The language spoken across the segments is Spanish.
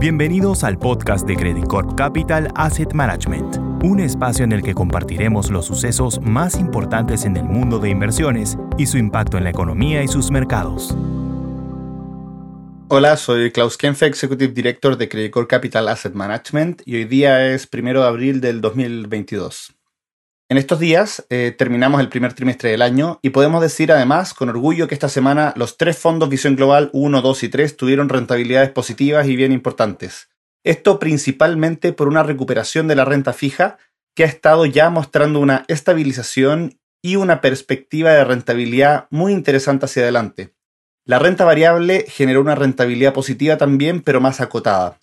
Bienvenidos al podcast de Credit Corp Capital Asset Management, un espacio en el que compartiremos los sucesos más importantes en el mundo de inversiones y su impacto en la economía y sus mercados. Hola, soy Klaus Kenfe, Executive Director de Credit Corp Capital Asset Management y hoy día es primero de abril del 2022. En estos días eh, terminamos el primer trimestre del año y podemos decir además con orgullo que esta semana los tres fondos Visión Global 1, 2 y 3 tuvieron rentabilidades positivas y bien importantes. Esto principalmente por una recuperación de la renta fija que ha estado ya mostrando una estabilización y una perspectiva de rentabilidad muy interesante hacia adelante. La renta variable generó una rentabilidad positiva también, pero más acotada.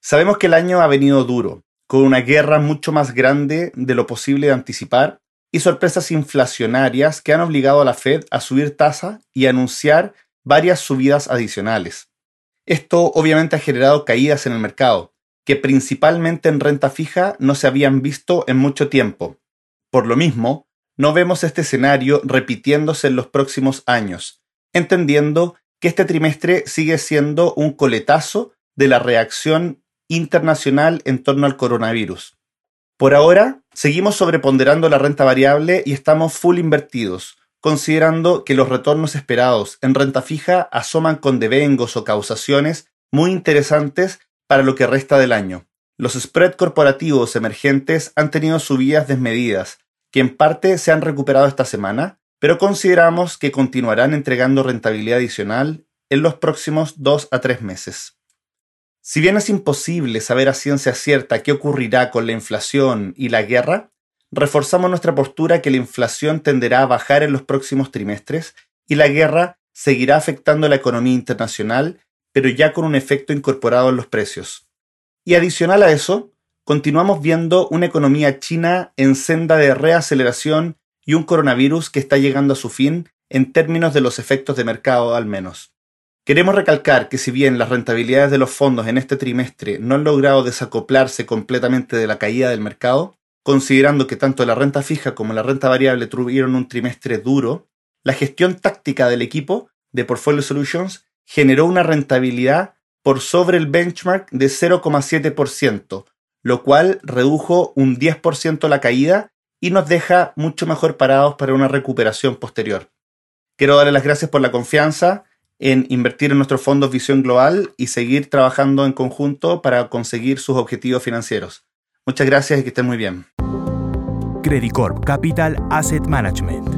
Sabemos que el año ha venido duro, con una guerra mucho más grande de lo posible de anticipar y sorpresas inflacionarias que han obligado a la Fed a subir tasa y anunciar varias subidas adicionales. Esto obviamente ha generado caídas en el mercado, que principalmente en renta fija no se habían visto en mucho tiempo. Por lo mismo, no vemos este escenario repitiéndose en los próximos años, entendiendo que este trimestre sigue siendo un coletazo de la reacción internacional en torno al coronavirus. Por ahora, seguimos sobreponderando la renta variable y estamos full invertidos, considerando que los retornos esperados en renta fija asoman con devengos o causaciones muy interesantes para lo que resta del año. Los spread corporativos emergentes han tenido subidas desmedidas, que en parte se han recuperado esta semana, pero consideramos que continuarán entregando rentabilidad adicional en los próximos dos a tres meses. Si bien es imposible saber a ciencia cierta qué ocurrirá con la inflación y la guerra, reforzamos nuestra postura que la inflación tenderá a bajar en los próximos trimestres y la guerra seguirá afectando la economía internacional, pero ya con un efecto incorporado en los precios. Y adicional a eso, continuamos viendo una economía china en senda de reaceleración y un coronavirus que está llegando a su fin en términos de los efectos de mercado al menos. Queremos recalcar que si bien las rentabilidades de los fondos en este trimestre no han logrado desacoplarse completamente de la caída del mercado, considerando que tanto la renta fija como la renta variable tuvieron un trimestre duro, la gestión táctica del equipo de Portfolio Solutions generó una rentabilidad por sobre el benchmark de 0,7%, lo cual redujo un 10% la caída y nos deja mucho mejor parados para una recuperación posterior. Quiero darle las gracias por la confianza en invertir en nuestros fondos Visión Global y seguir trabajando en conjunto para conseguir sus objetivos financieros. Muchas gracias y que estén muy bien. Credit Corp Capital Asset Management